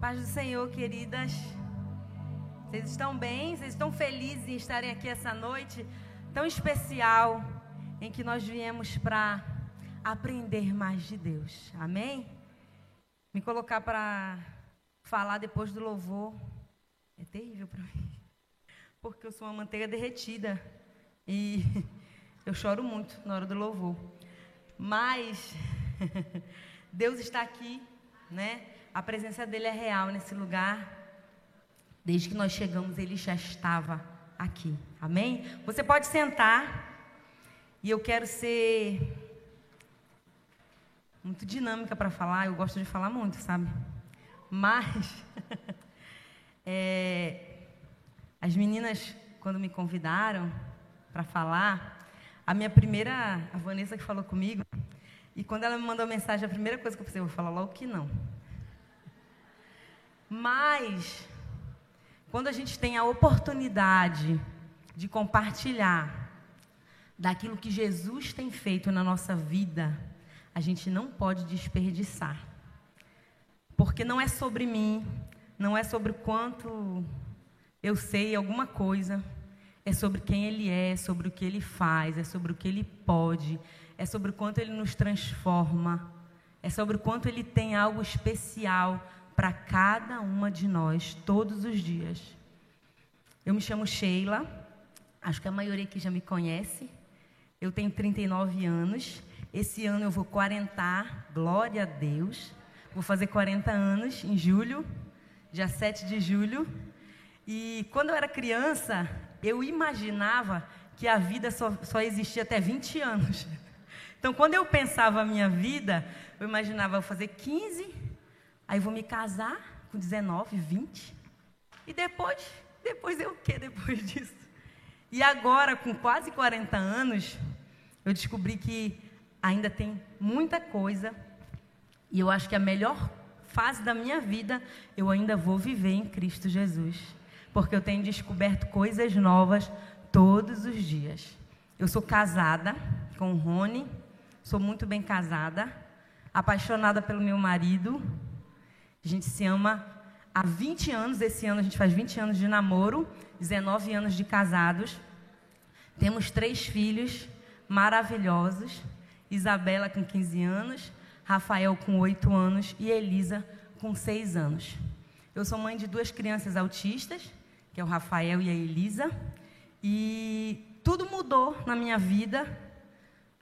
Paz do Senhor, queridas. Vocês estão bem? Vocês estão felizes em estarem aqui essa noite tão especial em que nós viemos para aprender mais de Deus. Amém? Me colocar para falar depois do louvor é terrível para mim, porque eu sou uma manteiga derretida e eu choro muito na hora do louvor. Mas Deus está aqui, né? A presença dele é real nesse lugar. Desde que nós chegamos, ele já estava aqui. Amém? Você pode sentar. E eu quero ser muito dinâmica para falar. Eu gosto de falar muito, sabe? Mas é, as meninas, quando me convidaram para falar, a minha primeira, a Vanessa que falou comigo, e quando ela me mandou mensagem, a primeira coisa que eu pensei, eu vou falar logo que não. Mas, quando a gente tem a oportunidade de compartilhar daquilo que Jesus tem feito na nossa vida, a gente não pode desperdiçar. Porque não é sobre mim, não é sobre quanto eu sei alguma coisa, é sobre quem Ele é, é sobre o que Ele faz, é sobre o que Ele pode, é sobre o quanto Ele nos transforma, é sobre o quanto Ele tem algo especial para cada uma de nós todos os dias. Eu me chamo Sheila, acho que a maioria aqui já me conhece. Eu tenho 39 anos. Esse ano eu vou quarentar, glória a Deus. Vou fazer 40 anos em julho, dia 7 de julho. E quando eu era criança, eu imaginava que a vida só, só existia até 20 anos. Então, quando eu pensava a minha vida, eu imaginava eu fazer 15 Aí vou me casar com 19, 20. E depois, depois eu o quê depois disso? E agora, com quase 40 anos, eu descobri que ainda tem muita coisa. E eu acho que a melhor fase da minha vida eu ainda vou viver em Cristo Jesus. Porque eu tenho descoberto coisas novas todos os dias. Eu sou casada com o Rony, sou muito bem casada, apaixonada pelo meu marido, a gente se ama há 20 anos, esse ano a gente faz 20 anos de namoro, 19 anos de casados. Temos três filhos maravilhosos: Isabela com 15 anos, Rafael com 8 anos e Elisa com 6 anos. Eu sou mãe de duas crianças autistas, que é o Rafael e a Elisa, e tudo mudou na minha vida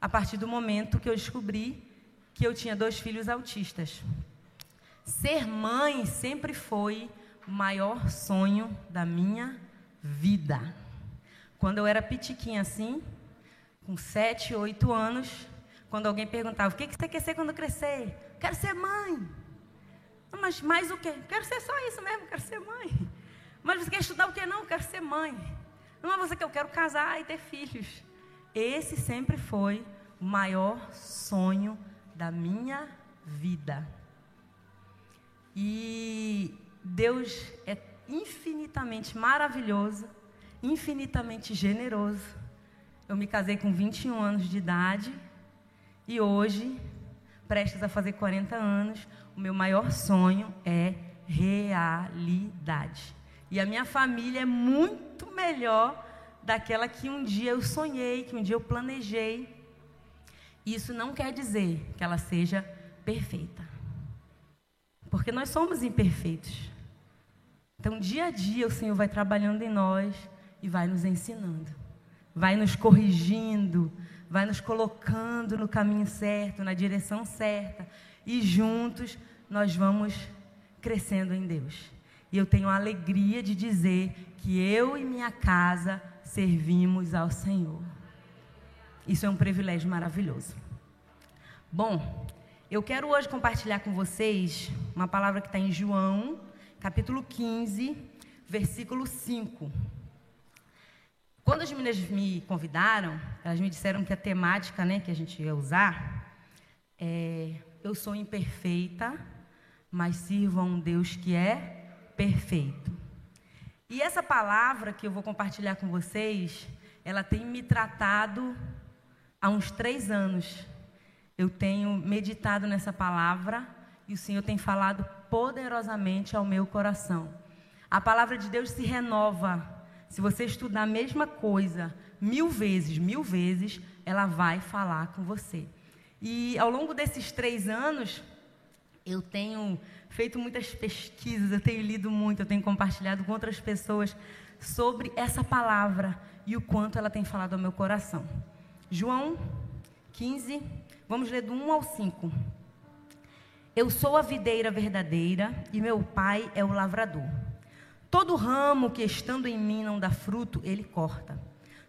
a partir do momento que eu descobri que eu tinha dois filhos autistas. Ser mãe sempre foi o maior sonho da minha vida. Quando eu era pitiquinha assim, com sete, oito anos, quando alguém perguntava, o que você quer ser quando crescer? Quero ser mãe. Mas mais o quê? Quero ser só isso mesmo, quero ser mãe. Mas você quer estudar o quê? Não, quero ser mãe. Não, mas você quer, eu quero casar e ter filhos. Esse sempre foi o maior sonho da minha vida. E Deus é infinitamente maravilhoso, infinitamente generoso. Eu me casei com 21 anos de idade e hoje, prestes a fazer 40 anos, o meu maior sonho é realidade. E a minha família é muito melhor daquela que um dia eu sonhei, que um dia eu planejei. Isso não quer dizer que ela seja perfeita. Porque nós somos imperfeitos. Então, dia a dia, o Senhor vai trabalhando em nós e vai nos ensinando, vai nos corrigindo, vai nos colocando no caminho certo, na direção certa. E juntos nós vamos crescendo em Deus. E eu tenho a alegria de dizer que eu e minha casa servimos ao Senhor. Isso é um privilégio maravilhoso. Bom, eu quero hoje compartilhar com vocês uma palavra que está em João, capítulo 15, versículo 5. Quando as meninas me convidaram, elas me disseram que a temática né, que a gente ia usar é Eu sou imperfeita, mas sirvo a um Deus que é perfeito. E essa palavra que eu vou compartilhar com vocês, ela tem me tratado há uns três anos eu tenho meditado nessa palavra e o Senhor tem falado poderosamente ao meu coração. A palavra de Deus se renova. Se você estudar a mesma coisa mil vezes, mil vezes, ela vai falar com você. E ao longo desses três anos, eu tenho feito muitas pesquisas, eu tenho lido muito, eu tenho compartilhado com outras pessoas sobre essa palavra e o quanto ela tem falado ao meu coração. João 15, vamos ler do 1 ao 5. Eu sou a videira verdadeira e meu pai é o lavrador. Todo ramo que estando em mim não dá fruto, ele corta.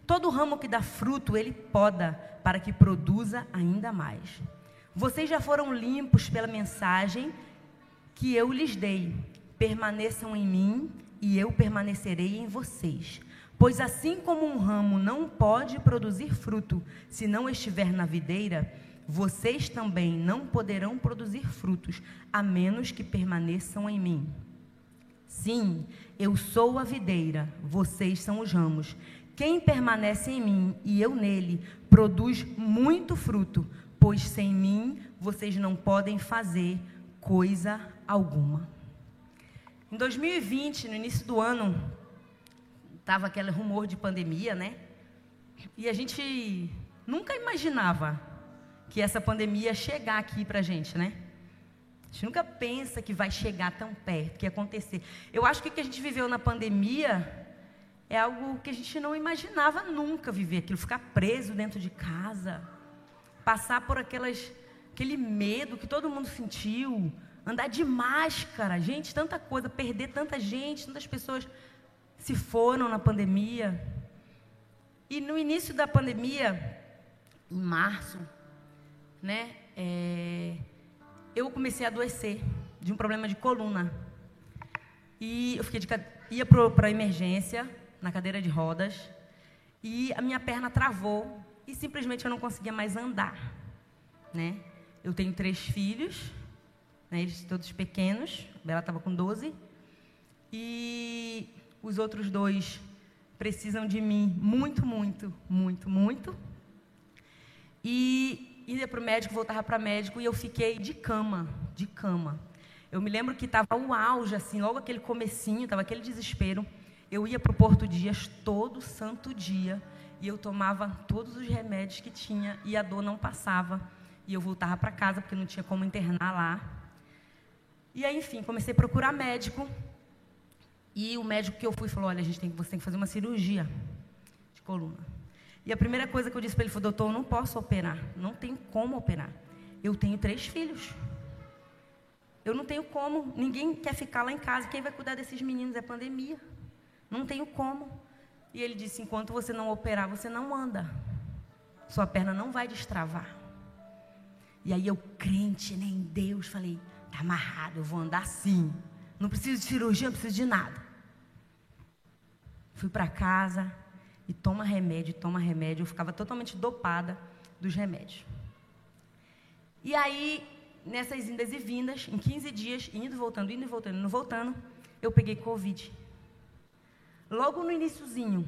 Todo ramo que dá fruto, ele poda, para que produza ainda mais. Vocês já foram limpos pela mensagem que eu lhes dei. Permaneçam em mim e eu permanecerei em vocês. Pois assim como um ramo não pode produzir fruto se não estiver na videira, vocês também não poderão produzir frutos a menos que permaneçam em mim. Sim, eu sou a videira, vocês são os ramos. Quem permanece em mim e eu nele, produz muito fruto, pois sem mim vocês não podem fazer coisa alguma. Em 2020, no início do ano, estava aquele rumor de pandemia, né? E a gente nunca imaginava que essa pandemia ia chegar aqui para a gente, né? A gente nunca pensa que vai chegar tão perto, que ia acontecer. Eu acho que o que a gente viveu na pandemia é algo que a gente não imaginava nunca viver, aquilo ficar preso dentro de casa, passar por aquelas, aquele medo que todo mundo sentiu, andar de máscara, gente, tanta coisa, perder tanta gente, tantas pessoas se foram na pandemia. E no início da pandemia, em março, né, é, eu comecei a adoecer de um problema de coluna. E eu fiquei de, ia para emergência, na cadeira de rodas, e a minha perna travou e simplesmente eu não conseguia mais andar, né? Eu tenho três filhos, né, eles todos pequenos, a Bela estava com 12, e os outros dois precisam de mim muito, muito, muito, muito. E ia para o médico, voltava para médico, e eu fiquei de cama, de cama. Eu me lembro que estava o auge, assim, logo aquele comecinho, estava aquele desespero. Eu ia para o Porto Dias todo santo dia, e eu tomava todos os remédios que tinha, e a dor não passava. E eu voltava para casa, porque não tinha como internar lá. E aí, enfim, comecei a procurar médico. E o médico que eu fui falou: Olha, a gente tem, você tem que fazer uma cirurgia de coluna. E a primeira coisa que eu disse para ele foi: Doutor, eu não posso operar. Não tenho como operar. Eu tenho três filhos. Eu não tenho como. Ninguém quer ficar lá em casa. Quem vai cuidar desses meninos é pandemia. Não tenho como. E ele disse: Enquanto você não operar, você não anda. Sua perna não vai destravar. E aí eu, crente né, em Deus, falei: Está amarrado, eu vou andar assim. Não preciso de cirurgia, não preciso de nada. Fui para casa e toma remédio, toma remédio. Eu ficava totalmente dopada dos remédios. E aí, nessas indas e vindas, em 15 dias, indo e voltando, indo e voltando, indo voltando, eu peguei Covid. Logo no iníciozinho,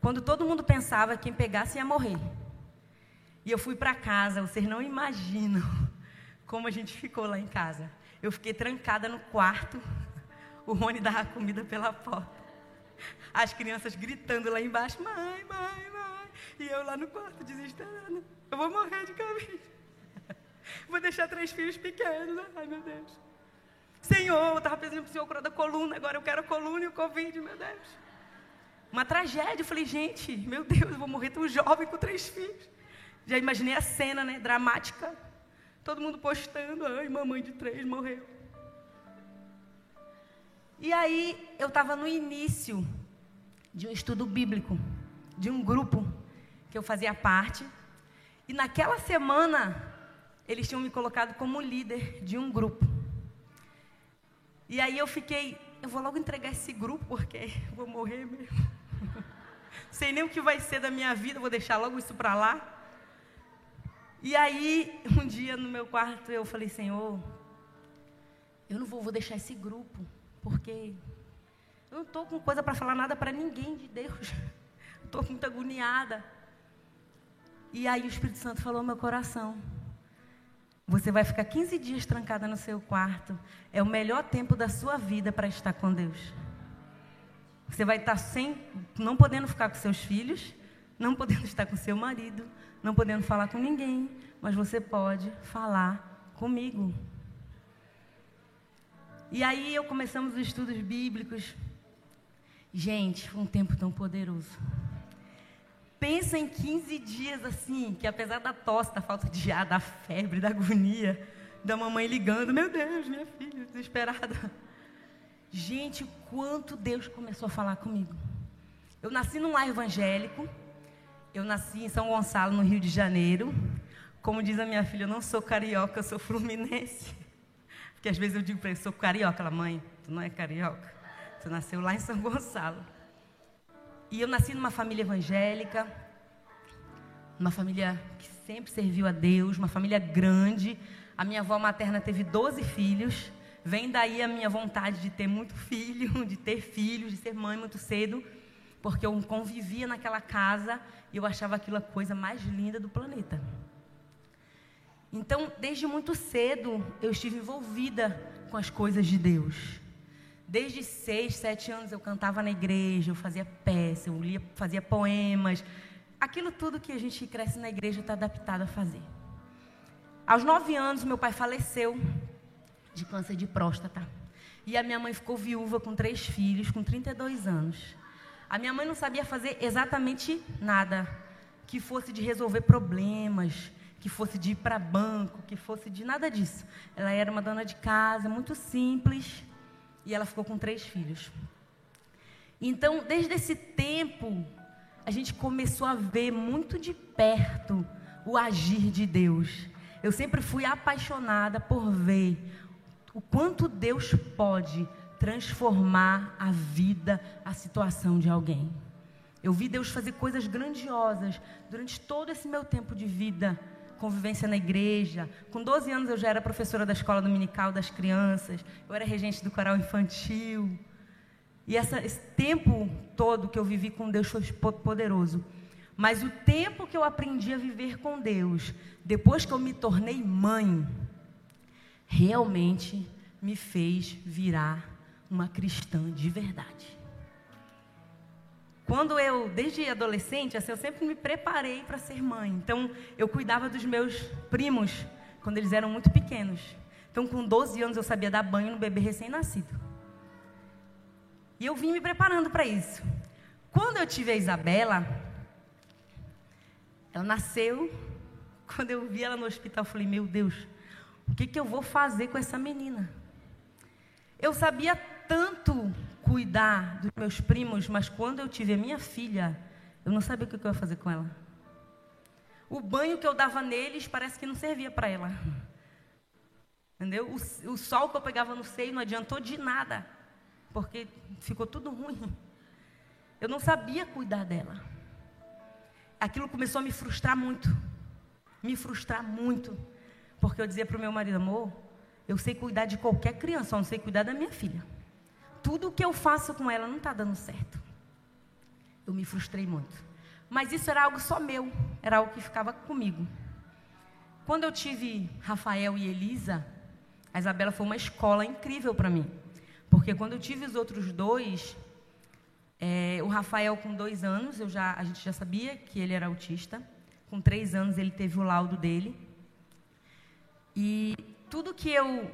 quando todo mundo pensava que quem pegasse ia morrer. E eu fui para casa, vocês não imaginam como a gente ficou lá em casa. Eu fiquei trancada no quarto. O Rony dava comida pela porta. As crianças gritando lá embaixo: mãe, mãe, mãe. E eu lá no quarto, desesperada. Eu vou morrer de Covid. Vou deixar três filhos pequenos. Ai, meu Deus. Senhor, eu estava pensando para o Senhor curar da coluna, agora eu quero a coluna e o Covid, meu Deus. Uma tragédia. Eu falei, gente, meu Deus, eu vou morrer tão jovem com três filhos. Já imaginei a cena, né? Dramática. Todo mundo postando, ai, mamãe de três morreu. E aí eu estava no início de um estudo bíblico, de um grupo que eu fazia parte. E naquela semana eles tinham me colocado como líder de um grupo. E aí eu fiquei, eu vou logo entregar esse grupo porque vou morrer mesmo. Sei nem o que vai ser da minha vida, vou deixar logo isso para lá. E aí, um dia no meu quarto, eu falei, Senhor, eu não vou, vou deixar esse grupo, porque eu não estou com coisa para falar nada para ninguém de Deus. Estou muito agoniada. E aí o Espírito Santo falou no meu coração. Você vai ficar 15 dias trancada no seu quarto. É o melhor tempo da sua vida para estar com Deus. Você vai estar sem, não podendo ficar com seus filhos, não podendo estar com seu marido, não podendo falar com ninguém, mas você pode falar comigo. E aí eu começamos os estudos bíblicos. Gente, foi um tempo tão poderoso. Pensa em 15 dias assim, que apesar da tosse, da falta de ar, da febre, da agonia, da mamãe ligando, meu Deus, minha filha, desesperada. Gente, quanto Deus começou a falar comigo. Eu nasci num lar evangélico, eu nasci em São Gonçalo, no Rio de Janeiro. Como diz a minha filha, eu não sou carioca, eu sou fluminense. Porque às vezes eu digo para ele, sou carioca. Ela, mãe, tu não é carioca. Tu nasceu lá em São Gonçalo. E eu nasci numa família evangélica, uma família que sempre serviu a Deus, uma família grande. A minha avó materna teve 12 filhos. Vem daí a minha vontade de ter muito filho, de ter filhos, de ser mãe muito cedo, porque eu convivia naquela casa e eu achava aquilo a coisa mais linda do planeta. Então, desde muito cedo, eu estive envolvida com as coisas de Deus. Desde seis, sete anos eu cantava na igreja, eu fazia peça, eu lia, fazia poemas. Aquilo tudo que a gente cresce na igreja está adaptado a fazer. Aos nove anos, meu pai faleceu de câncer de próstata. E a minha mãe ficou viúva com três filhos, com 32 anos. A minha mãe não sabia fazer exatamente nada que fosse de resolver problemas, que fosse de ir para banco, que fosse de nada disso. Ela era uma dona de casa, muito simples, e ela ficou com três filhos. Então, desde esse tempo, a gente começou a ver muito de perto o agir de Deus. Eu sempre fui apaixonada por ver o quanto Deus pode transformar a vida, a situação de alguém. Eu vi Deus fazer coisas grandiosas durante todo esse meu tempo de vida convivência na igreja. Com 12 anos eu já era professora da escola dominical das crianças, eu era regente do coral infantil. E essa, esse tempo todo que eu vivi com Deus foi poderoso. Mas o tempo que eu aprendi a viver com Deus, depois que eu me tornei mãe, realmente me fez virar uma cristã de verdade. Quando eu, desde adolescente, assim, eu sempre me preparei para ser mãe. Então, eu cuidava dos meus primos quando eles eram muito pequenos. Então, com 12 anos, eu sabia dar banho no bebê recém-nascido. E eu vim me preparando para isso. Quando eu tive a Isabela, ela nasceu. Quando eu vi ela no hospital, eu falei: Meu Deus, o que, que eu vou fazer com essa menina? Eu sabia tanto cuidar dos meus primos, mas quando eu tive a minha filha, eu não sabia o que eu ia fazer com ela. O banho que eu dava neles parece que não servia para ela. Entendeu? O, o, sol que eu pegava no seio não adiantou de nada, porque ficou tudo ruim. Eu não sabia cuidar dela. Aquilo começou a me frustrar muito. Me frustrar muito. Porque eu dizia para o meu marido, amor, eu sei cuidar de qualquer criança, só não sei cuidar da minha filha tudo o que eu faço com ela não está dando certo. Eu me frustrei muito. Mas isso era algo só meu, era algo que ficava comigo. Quando eu tive Rafael e Elisa, a Isabela foi uma escola incrível para mim. Porque quando eu tive os outros dois, é, o Rafael com dois anos, eu já, a gente já sabia que ele era autista. Com três anos ele teve o laudo dele. E tudo que eu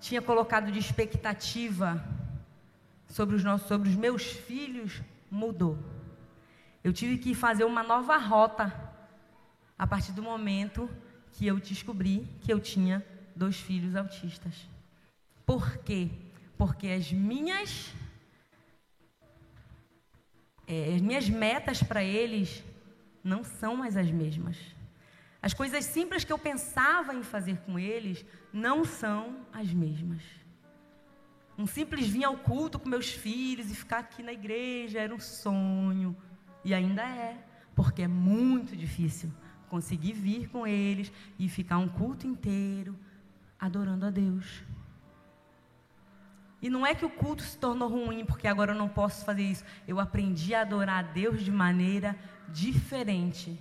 tinha colocado de expectativa sobre os, nossos, sobre os meus filhos mudou. Eu tive que fazer uma nova rota a partir do momento que eu descobri que eu tinha dois filhos autistas. Por quê? Porque as minhas é, as minhas metas para eles não são mais as mesmas. As coisas simples que eu pensava em fazer com eles não são as mesmas. Um simples vir ao culto com meus filhos e ficar aqui na igreja era um sonho. E ainda é, porque é muito difícil conseguir vir com eles e ficar um culto inteiro adorando a Deus. E não é que o culto se tornou ruim porque agora eu não posso fazer isso. Eu aprendi a adorar a Deus de maneira diferente.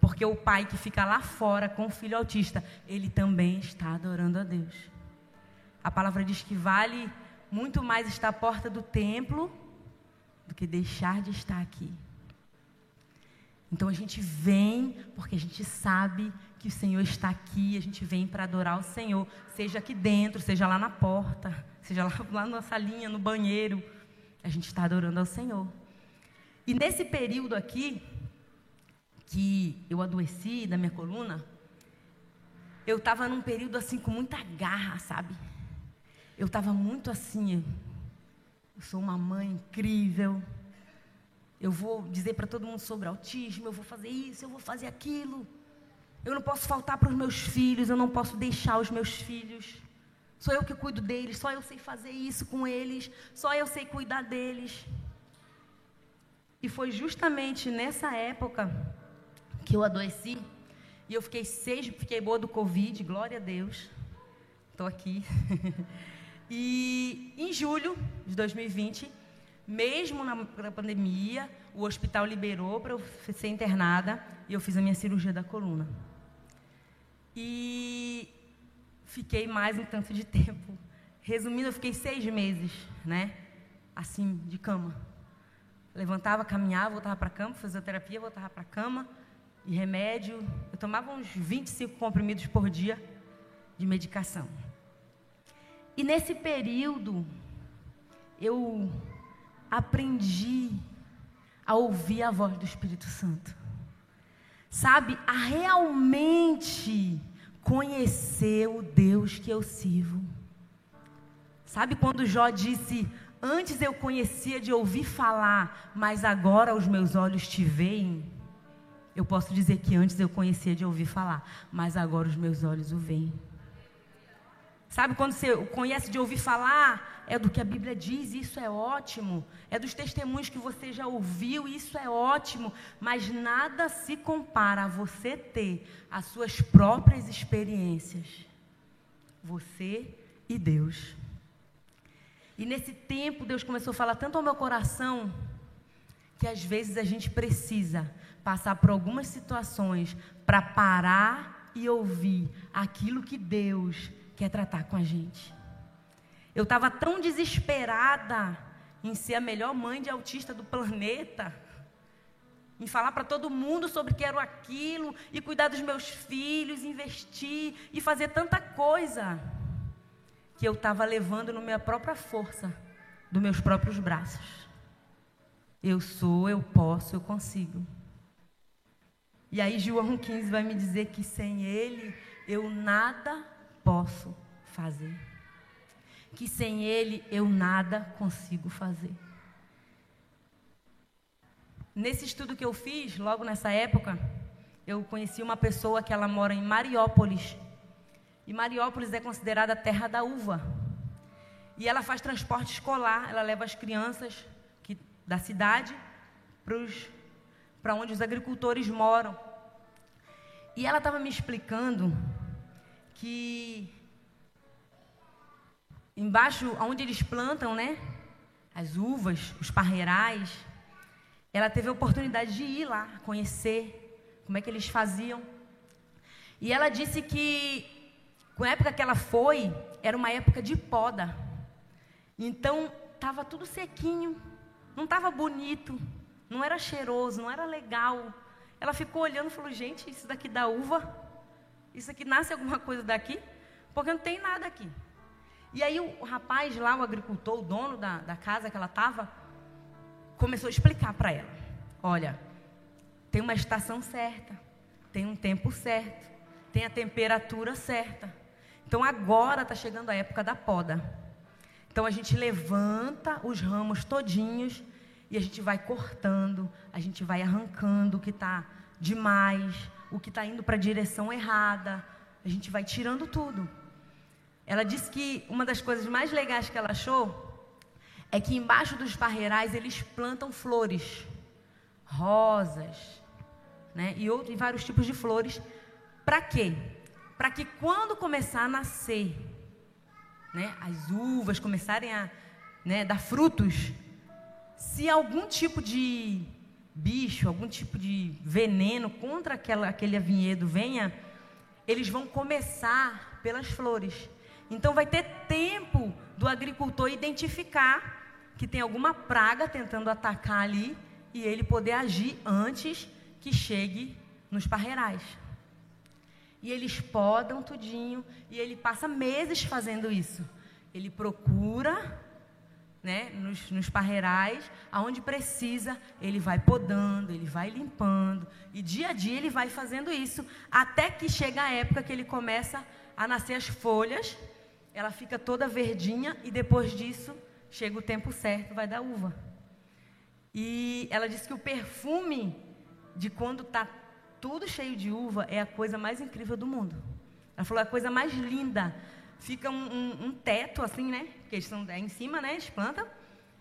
Porque o pai que fica lá fora com o filho autista, ele também está adorando a Deus. A palavra diz que vale muito mais estar à porta do templo do que deixar de estar aqui. Então a gente vem porque a gente sabe que o Senhor está aqui, a gente vem para adorar o Senhor, seja aqui dentro, seja lá na porta, seja lá, lá na salinha, no banheiro, a gente está adorando ao Senhor. E nesse período aqui, que eu adoeci da minha coluna, eu estava num período assim com muita garra, sabe? Eu estava muito assim, eu sou uma mãe incrível, eu vou dizer para todo mundo sobre autismo, eu vou fazer isso, eu vou fazer aquilo. Eu não posso faltar para os meus filhos, eu não posso deixar os meus filhos. Sou eu que cuido deles, só eu sei fazer isso com eles, só eu sei cuidar deles. E foi justamente nessa época que eu adoeci e eu fiquei seis, fiquei boa do Covid, glória a Deus. Estou aqui. e em julho de 2020 mesmo na pandemia, o hospital liberou para eu ser internada e eu fiz a minha cirurgia da coluna. E fiquei mais um tanto de tempo. Resumindo, eu fiquei seis meses, né? Assim, de cama. Levantava, caminhava, voltava para a cama, fisioterapia, voltava para a cama. E remédio. Eu tomava uns 25 comprimidos por dia de medicação. E nesse período, eu aprendi a ouvir a voz do Espírito Santo. Sabe, a realmente conhecer o Deus que eu sirvo. Sabe quando Jó disse: Antes eu conhecia de ouvir falar, mas agora os meus olhos te veem? Eu posso dizer que antes eu conhecia de ouvir falar, mas agora os meus olhos o veem. Sabe quando você conhece de ouvir falar, é do que a Bíblia diz, isso é ótimo. É dos testemunhos que você já ouviu, isso é ótimo. Mas nada se compara a você ter as suas próprias experiências. Você e Deus. E nesse tempo, Deus começou a falar tanto ao meu coração, que às vezes a gente precisa passar por algumas situações para parar e ouvir aquilo que Deus quer tratar com a gente. Eu estava tão desesperada em ser a melhor mãe de autista do planeta, em falar para todo mundo sobre que era aquilo, e cuidar dos meus filhos, investir e fazer tanta coisa, que eu estava levando na minha própria força, dos meus próprios braços. Eu sou, eu posso, eu consigo. E aí João 15 vai me dizer que sem ele eu nada posso fazer. Que sem Ele eu nada consigo fazer. Nesse estudo que eu fiz, logo nessa época, eu conheci uma pessoa que ela mora em Mariópolis. E Mariópolis é considerada a terra da uva. E ela faz transporte escolar, ela leva as crianças que, da cidade para onde os agricultores moram. E ela estava me explicando que embaixo, onde eles plantam, né? As uvas, os parreirais. Ela teve a oportunidade de ir lá, conhecer como é que eles faziam. E ela disse que, com a época que ela foi, era uma época de poda. Então, estava tudo sequinho, não estava bonito, não era cheiroso, não era legal. Ela ficou olhando e falou: gente, isso daqui da uva isso aqui nasce alguma coisa daqui? Porque não tem nada aqui. E aí o rapaz lá, o agricultor, o dono da, da casa que ela estava, começou a explicar para ela: olha, tem uma estação certa, tem um tempo certo, tem a temperatura certa. Então agora está chegando a época da poda. Então a gente levanta os ramos todinhos e a gente vai cortando, a gente vai arrancando o que está demais, o que está indo para a direção errada. A gente vai tirando tudo. Ela disse que uma das coisas mais legais que ela achou é que embaixo dos parreirais eles plantam flores, rosas, né? E, outro, e vários tipos de flores. Para quê? Para que quando começar a nascer, né, as uvas começarem a né, dar frutos, se algum tipo de bicho, algum tipo de veneno contra aquela, aquele vinhedo venha, eles vão começar pelas flores. Então vai ter tempo do agricultor identificar que tem alguma praga tentando atacar ali e ele poder agir antes que chegue nos parreirais. E eles podam tudinho e ele passa meses fazendo isso. Ele procura né, nos, nos parreirais, aonde precisa, ele vai podando, ele vai limpando, e dia a dia ele vai fazendo isso, até que chega a época que ele começa a nascer as folhas, ela fica toda verdinha, e depois disso, chega o tempo certo, vai dar uva. E ela disse que o perfume de quando está tudo cheio de uva é a coisa mais incrível do mundo. Ela falou, é a coisa mais linda fica um, um, um teto assim, né? Porque eles estão é em cima, né? Eles plantam.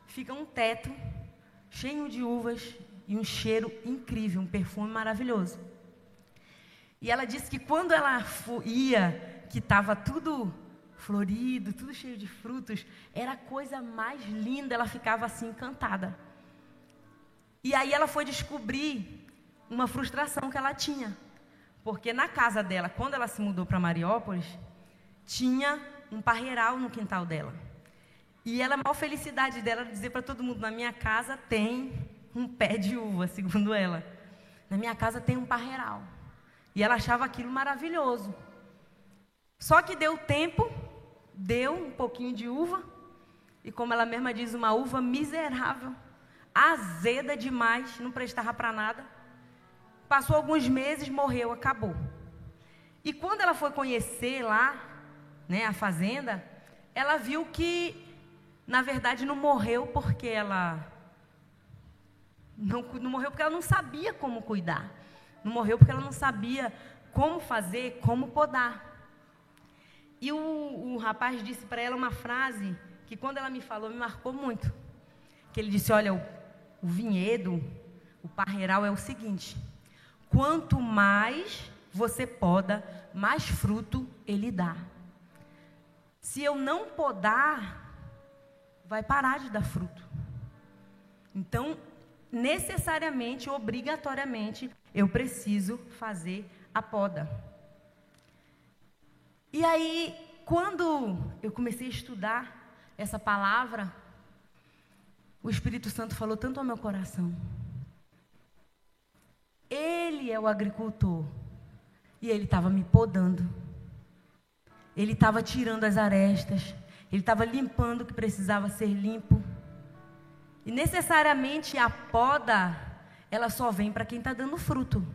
Fica um teto cheio de uvas e um cheiro incrível, um perfume maravilhoso. E ela disse que quando ela ia, que estava tudo florido, tudo cheio de frutos, era a coisa mais linda, ela ficava assim encantada. E aí ela foi descobrir uma frustração que ela tinha. Porque na casa dela, quando ela se mudou para Mariópolis, tinha um parreiral no quintal dela. E ela, a maior felicidade dela era dizer para todo mundo: na minha casa tem um pé de uva, segundo ela. Na minha casa tem um parreiral. E ela achava aquilo maravilhoso. Só que deu tempo, deu um pouquinho de uva, e como ela mesma diz, uma uva miserável, azeda demais, não prestava para nada. Passou alguns meses, morreu, acabou. E quando ela foi conhecer lá né, a fazenda, ela viu que, na verdade, não morreu porque ela. Não, não morreu porque ela não sabia como cuidar. Não morreu porque ela não sabia como fazer, como podar. E o, o rapaz disse para ela uma frase que, quando ela me falou, me marcou muito. Que ele disse: Olha, o, o vinhedo, o parreiral é o seguinte: quanto mais você poda, mais fruto ele dá. Se eu não podar, vai parar de dar fruto. Então, necessariamente, obrigatoriamente, eu preciso fazer a poda. E aí, quando eu comecei a estudar essa palavra, o Espírito Santo falou tanto ao meu coração. Ele é o agricultor e ele estava me podando. Ele estava tirando as arestas, ele estava limpando o que precisava ser limpo. E necessariamente a poda, ela só vem para quem está dando fruto.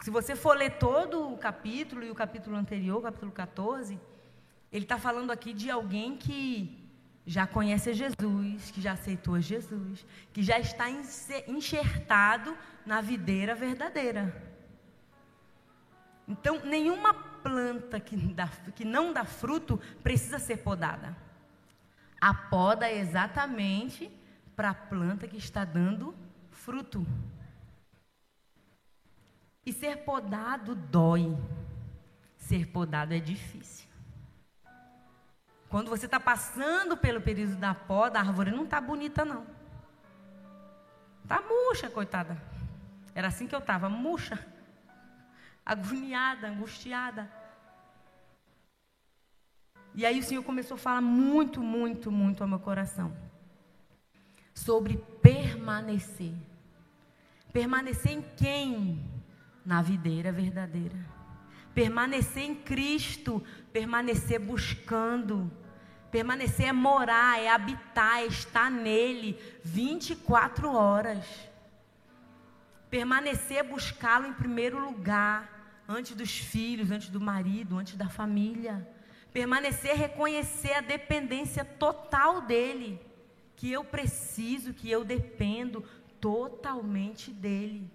Se você for ler todo o capítulo e o capítulo anterior, o capítulo 14, ele está falando aqui de alguém que já conhece Jesus, que já aceitou Jesus, que já está enxertado na videira verdadeira. Então, nenhuma planta que, dá, que não dá fruto precisa ser podada. A poda é exatamente para a planta que está dando fruto. E ser podado dói. Ser podado é difícil. Quando você está passando pelo período da poda, a árvore não está bonita, não. Está murcha, coitada. Era assim que eu estava, murcha agoniada, angustiada. E aí o Senhor começou a falar muito, muito, muito ao meu coração sobre permanecer. Permanecer em quem? Na videira verdadeira. Permanecer em Cristo, permanecer buscando. Permanecer é morar, é habitar, é estar nele 24 horas. Permanecer é buscá-lo em primeiro lugar antes dos filhos, antes do marido, antes da família. Permanecer, reconhecer a dependência total dele, que eu preciso, que eu dependo totalmente dele.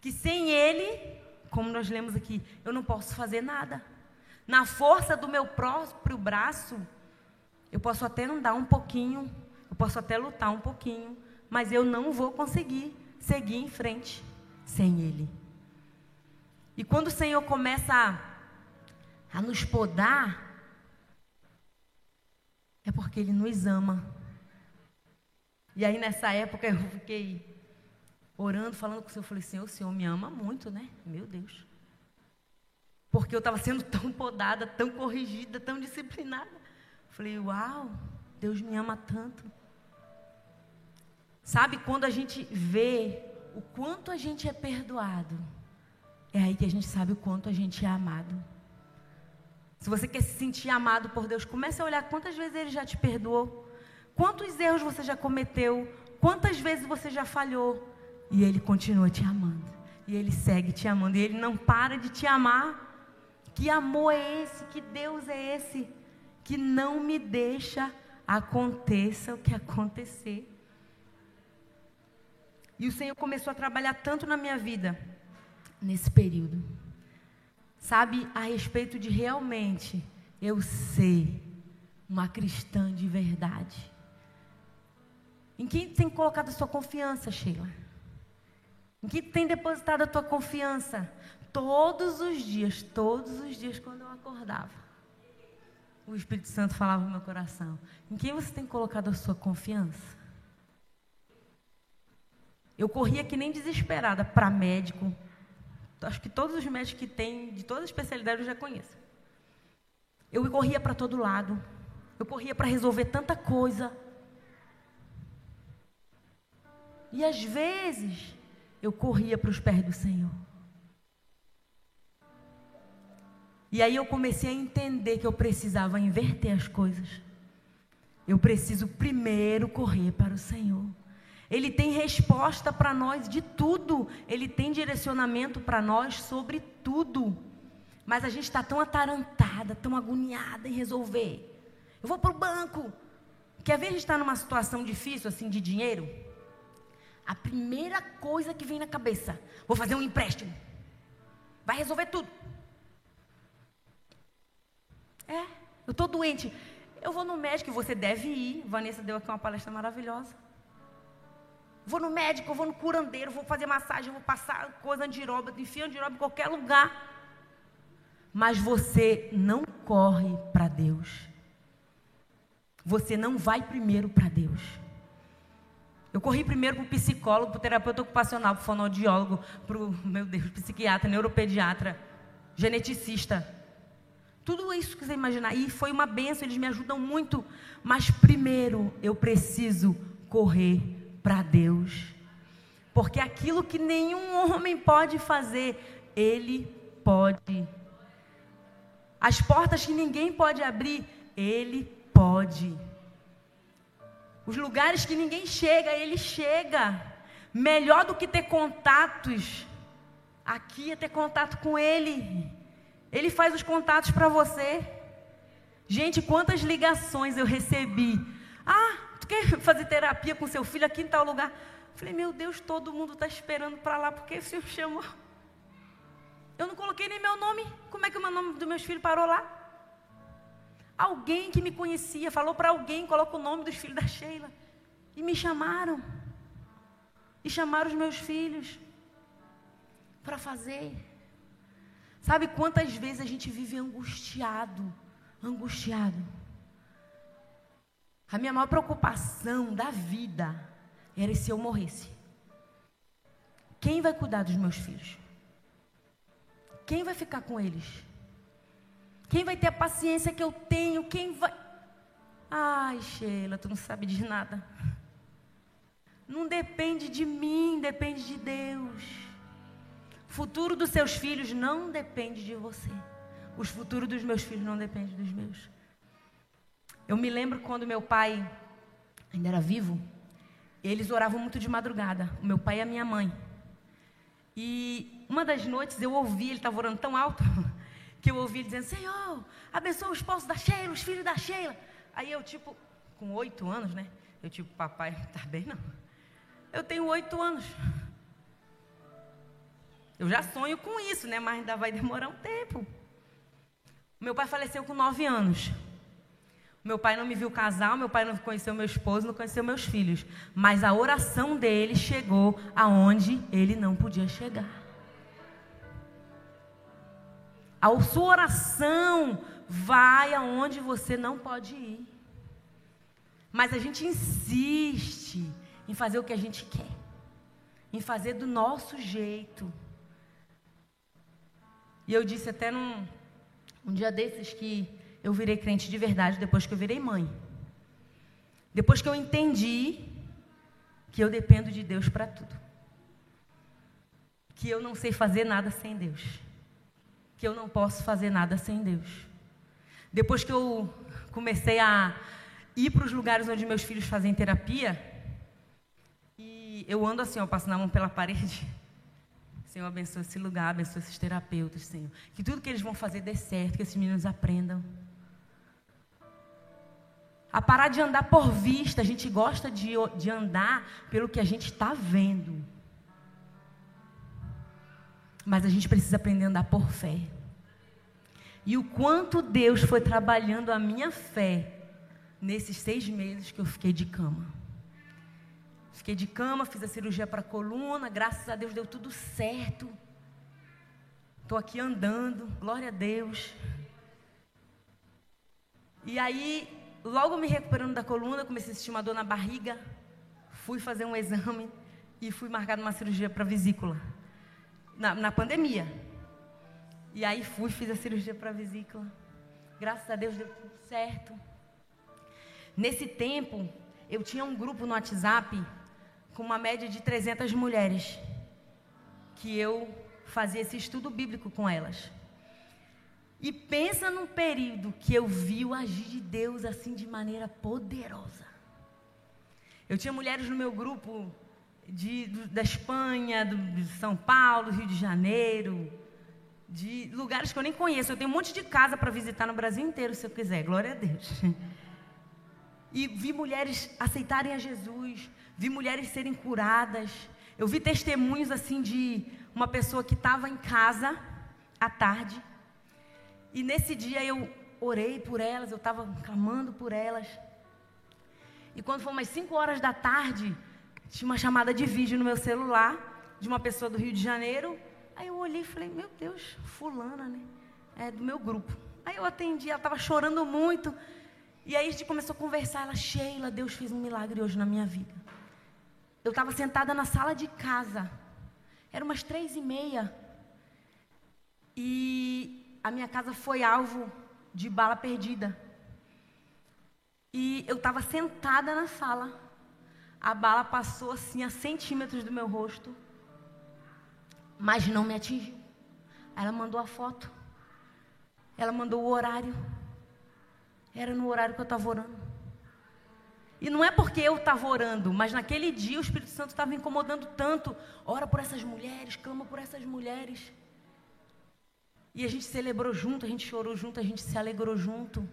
Que sem ele, como nós lemos aqui, eu não posso fazer nada. Na força do meu próprio braço, eu posso até andar um pouquinho, eu posso até lutar um pouquinho, mas eu não vou conseguir seguir em frente sem ele. E quando o Senhor começa a, a nos podar, é porque Ele nos ama. E aí nessa época eu fiquei orando, falando com o Senhor. Eu falei, Senhor, o Senhor me ama muito, né? Meu Deus. Porque eu estava sendo tão podada, tão corrigida, tão disciplinada. Falei, uau, Deus me ama tanto. Sabe, quando a gente vê o quanto a gente é perdoado, é aí que a gente sabe o quanto a gente é amado. Se você quer se sentir amado por Deus, comece a olhar quantas vezes Ele já te perdoou, quantos erros você já cometeu, quantas vezes você já falhou, e Ele continua te amando, e Ele segue te amando, e Ele não para de te amar. Que amor é esse? Que Deus é esse? Que não me deixa aconteça o que acontecer. E o Senhor começou a trabalhar tanto na minha vida nesse período. Sabe, a respeito de realmente eu ser uma cristã de verdade. Em quem tem colocado a sua confiança, Sheila? Em quem tem depositado a tua confiança? Todos os dias, todos os dias quando eu acordava. O Espírito Santo falava no meu coração. Em quem você tem colocado a sua confiança? Eu corria que nem desesperada para médico. Acho que todos os médicos que tem, de todas as especialidades, eu já conheço. Eu corria para todo lado. Eu corria para resolver tanta coisa. E às vezes, eu corria para os pés do Senhor. E aí eu comecei a entender que eu precisava inverter as coisas. Eu preciso primeiro correr para o Senhor. Ele tem resposta para nós de tudo. Ele tem direcionamento para nós sobre tudo. Mas a gente está tão atarantada, tão agoniada em resolver. Eu vou para o banco. Quer ver a gente estar tá numa situação difícil, assim, de dinheiro? A primeira coisa que vem na cabeça: vou fazer um empréstimo. Vai resolver tudo. É, eu estou doente. Eu vou no médico, você deve ir. Vanessa deu aqui uma palestra maravilhosa. Vou no médico, vou no curandeiro, vou fazer massagem, vou passar coisa andiroba, enfia andiroba em qualquer lugar. Mas você não corre para Deus. Você não vai primeiro para Deus. Eu corri primeiro para o psicólogo, para o terapeuta ocupacional, para o fonoaudiólogo, para o, meu Deus, psiquiatra, neuropediatra, geneticista. Tudo isso que você imaginar. E foi uma benção, eles me ajudam muito. Mas primeiro eu preciso correr para Deus. Porque aquilo que nenhum homem pode fazer, Ele pode. As portas que ninguém pode abrir, Ele pode. Os lugares que ninguém chega, Ele chega. Melhor do que ter contatos, aqui é ter contato com Ele. Ele faz os contatos para você. Gente, quantas ligações eu recebi. Ah, quer fazer terapia com seu filho aqui em tal lugar? Falei, meu Deus, todo mundo está esperando para lá, porque o Senhor chamou. Eu não coloquei nem meu nome. Como é que o nome dos meus filhos parou lá? Alguém que me conhecia falou para alguém, coloca o nome dos filhos da Sheila. E me chamaram. E chamaram os meus filhos para fazer. Sabe quantas vezes a gente vive angustiado, angustiado? A minha maior preocupação da vida era se eu morresse. Quem vai cuidar dos meus filhos? Quem vai ficar com eles? Quem vai ter a paciência que eu tenho? Quem vai. Ai, Sheila, tu não sabe de nada. Não depende de mim, depende de Deus. O futuro dos seus filhos não depende de você. O futuro dos meus filhos não depende dos meus. Eu me lembro quando meu pai ainda era vivo, eles oravam muito de madrugada, o meu pai e a minha mãe. E uma das noites eu ouvi, ele estava orando tão alto, que eu ouvi ele dizendo: Senhor, abençoa os esposos da Sheila, os filhos da Sheila. Aí eu, tipo, com oito anos, né? Eu, tipo, papai, tá bem não? Eu tenho oito anos. Eu já sonho com isso, né? Mas ainda vai demorar um tempo. Meu pai faleceu com nove anos. Meu pai não me viu casar, meu pai não conheceu meu esposo, não conheceu meus filhos. Mas a oração dele chegou aonde ele não podia chegar. A sua oração vai aonde você não pode ir. Mas a gente insiste em fazer o que a gente quer. em fazer do nosso jeito. E eu disse até num um dia desses que eu virei crente de verdade depois que eu virei mãe. Depois que eu entendi que eu dependo de Deus para tudo. Que eu não sei fazer nada sem Deus. Que eu não posso fazer nada sem Deus. Depois que eu comecei a ir para os lugares onde meus filhos fazem terapia, e eu ando assim, eu passo na mão pela parede. Senhor, abençoe esse lugar, abençoe esses terapeutas, Senhor. Que tudo que eles vão fazer dê certo, que esses meninos aprendam. A parar de andar por vista, a gente gosta de, de andar pelo que a gente está vendo. Mas a gente precisa aprender a andar por fé. E o quanto Deus foi trabalhando a minha fé nesses seis meses que eu fiquei de cama. Fiquei de cama, fiz a cirurgia para a coluna, graças a Deus deu tudo certo. Estou aqui andando, glória a Deus. E aí, logo me recuperando da coluna, comecei a sentir uma dor na barriga. Fui fazer um exame e fui marcado uma cirurgia para vesícula. Na, na pandemia. E aí fui, fiz a cirurgia para vesícula. Graças a Deus deu tudo certo. Nesse tempo, eu tinha um grupo no WhatsApp com uma média de 300 mulheres que eu fazia esse estudo bíblico com elas. E pensa num período que eu vi o agir de Deus assim de maneira poderosa. Eu tinha mulheres no meu grupo de, do, da Espanha, do, de São Paulo, Rio de Janeiro, de lugares que eu nem conheço. Eu tenho um monte de casa para visitar no Brasil inteiro, se eu quiser. Glória a Deus. E vi mulheres aceitarem a Jesus, vi mulheres serem curadas. Eu vi testemunhos assim de uma pessoa que estava em casa à tarde. E nesse dia eu orei por elas, eu estava clamando por elas. E quando foi umas 5 horas da tarde, tinha uma chamada de vídeo no meu celular de uma pessoa do Rio de Janeiro. Aí eu olhei e falei, meu Deus, fulana, né? É do meu grupo. Aí eu atendi, ela estava chorando muito. E aí a gente começou a conversar, ela, Sheila, Deus fez um milagre hoje na minha vida. Eu estava sentada na sala de casa, era umas três e meia, e a minha casa foi alvo de bala perdida. E eu estava sentada na sala, a bala passou assim a centímetros do meu rosto, mas não me atingiu. Ela mandou a foto, ela mandou o horário. Era no horário que eu estava orando. E não é porque eu estava orando, mas naquele dia o Espírito Santo estava incomodando tanto. Ora por essas mulheres, clama por essas mulheres. E a gente celebrou junto, a gente chorou junto, a gente se alegrou junto.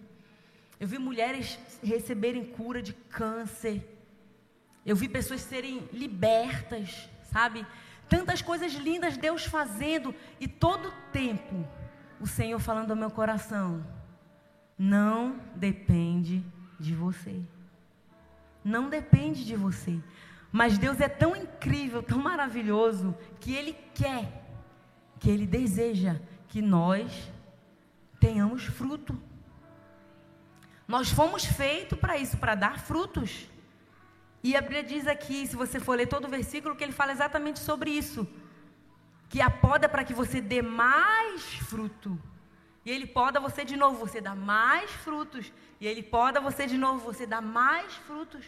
Eu vi mulheres receberem cura de câncer. Eu vi pessoas serem libertas, sabe? Tantas coisas lindas Deus fazendo e todo tempo o Senhor falando ao meu coração não depende de você. Não depende de você. Mas Deus é tão incrível, tão maravilhoso, que Ele quer, que Ele deseja que nós tenhamos fruto. Nós fomos feitos para isso, para dar frutos. E a Bíblia diz aqui, se você for ler todo o versículo, que ele fala exatamente sobre isso. Que a poda é para que você dê mais fruto. E ele poda você de novo, você dá mais frutos. E ele poda você de novo, você dá mais frutos.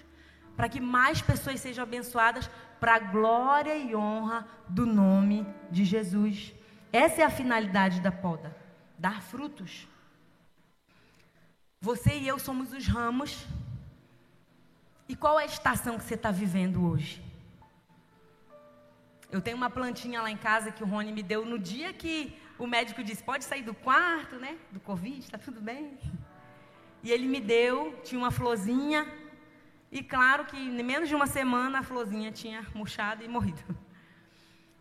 Para que mais pessoas sejam abençoadas para a glória e honra do nome de Jesus. Essa é a finalidade da poda: dar frutos. Você e eu somos os ramos. E qual é a estação que você está vivendo hoje? Eu tenho uma plantinha lá em casa que o Rony me deu no dia que o médico disse: pode sair do quarto, né? Do Covid, está tudo bem. E ele me deu, tinha uma florzinha. E claro que em menos de uma semana a florzinha tinha murchado e morrido.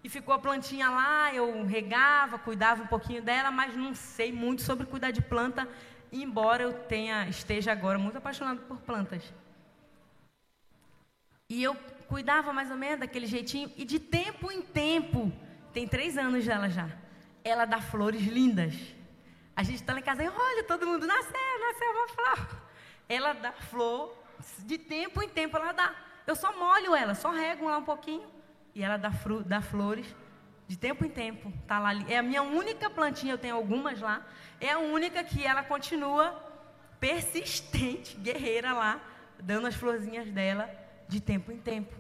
E ficou a plantinha lá, eu regava, cuidava um pouquinho dela, mas não sei muito sobre cuidar de planta, embora eu tenha esteja agora muito apaixonado por plantas. E eu cuidava mais ou menos daquele jeitinho, e de tempo em tempo, tem três anos dela já ela dá flores lindas. A gente está lá em casa e olha, todo mundo nasceu, nasceu uma flor. Ela dá flor, de tempo em tempo ela dá. Eu só molho ela, só rego lá um pouquinho e ela dá, fru, dá flores de tempo em tempo. Tá lá, é a minha única plantinha, eu tenho algumas lá. É a única que ela continua persistente, guerreira lá, dando as florzinhas dela de tempo em tempo.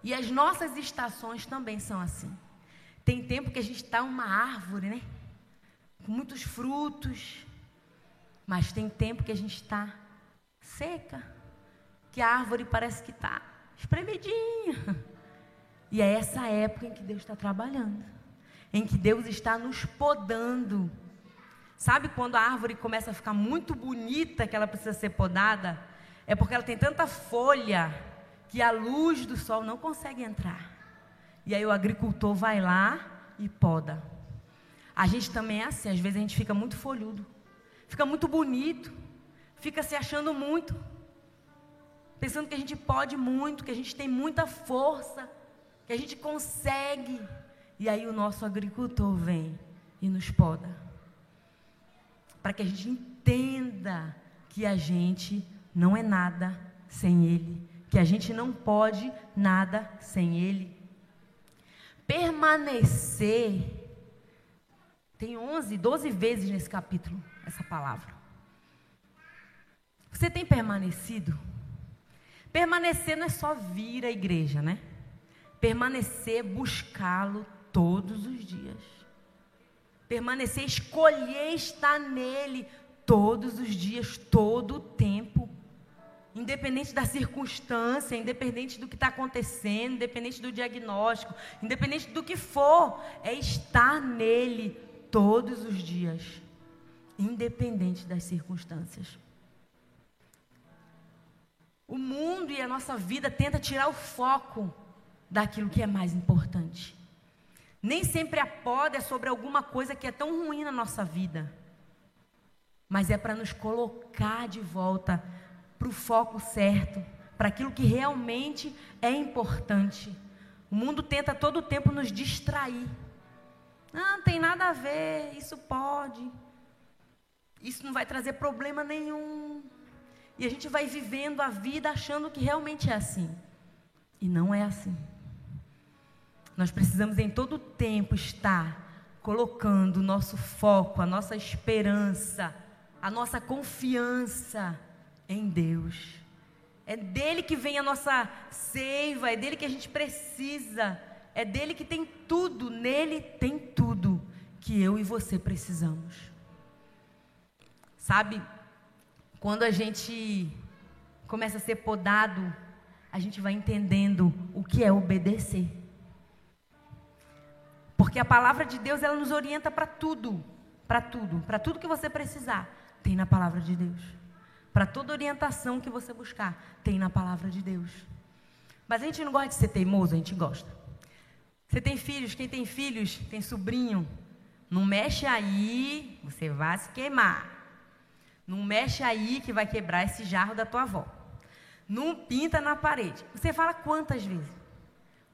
E as nossas estações também são assim. Tem tempo que a gente está uma árvore, né? Com muitos frutos. Mas tem tempo que a gente está seca. Que a árvore parece que está espremidinha. E é essa época em que Deus está trabalhando. Em que Deus está nos podando. Sabe quando a árvore começa a ficar muito bonita que ela precisa ser podada? É porque ela tem tanta folha que a luz do sol não consegue entrar. E aí o agricultor vai lá e poda. A gente também é assim, às vezes a gente fica muito folhudo, fica muito bonito, fica se achando muito, pensando que a gente pode muito, que a gente tem muita força, que a gente consegue. E aí o nosso agricultor vem e nos poda. Para que a gente entenda que a gente não é nada sem Ele, que a gente não pode nada sem Ele. Permanecer. Tem 11, 12 vezes nesse capítulo essa palavra. Você tem permanecido? Permanecer não é só vir à igreja, né? Permanecer, buscá-lo todos os dias. Permanecer, escolher estar nele todos os dias, todo o tempo independente da circunstância, independente do que está acontecendo, independente do diagnóstico, independente do que for, é estar nele todos os dias, independente das circunstâncias. O mundo e a nossa vida tenta tirar o foco daquilo que é mais importante. Nem sempre a poda é sobre alguma coisa que é tão ruim na nossa vida, mas é para nos colocar de volta para o foco certo, para aquilo que realmente é importante. O mundo tenta todo o tempo nos distrair. Ah, não tem nada a ver, isso pode. Isso não vai trazer problema nenhum. E a gente vai vivendo a vida achando que realmente é assim. E não é assim. Nós precisamos em todo tempo estar colocando o nosso foco, a nossa esperança, a nossa confiança em Deus. É dele que vem a nossa seiva, é dele que a gente precisa, é dele que tem tudo, nele tem tudo que eu e você precisamos. Sabe, quando a gente começa a ser podado, a gente vai entendendo o que é obedecer. Porque a palavra de Deus, ela nos orienta para tudo, para tudo, para tudo que você precisar, tem na palavra de Deus. Para toda orientação que você buscar, tem na palavra de Deus. Mas a gente não gosta de ser teimoso, a gente gosta. Você tem filhos, quem tem filhos, tem sobrinho. Não mexe aí, você vai se queimar. Não mexe aí que vai quebrar esse jarro da tua avó. Não pinta na parede. Você fala quantas vezes?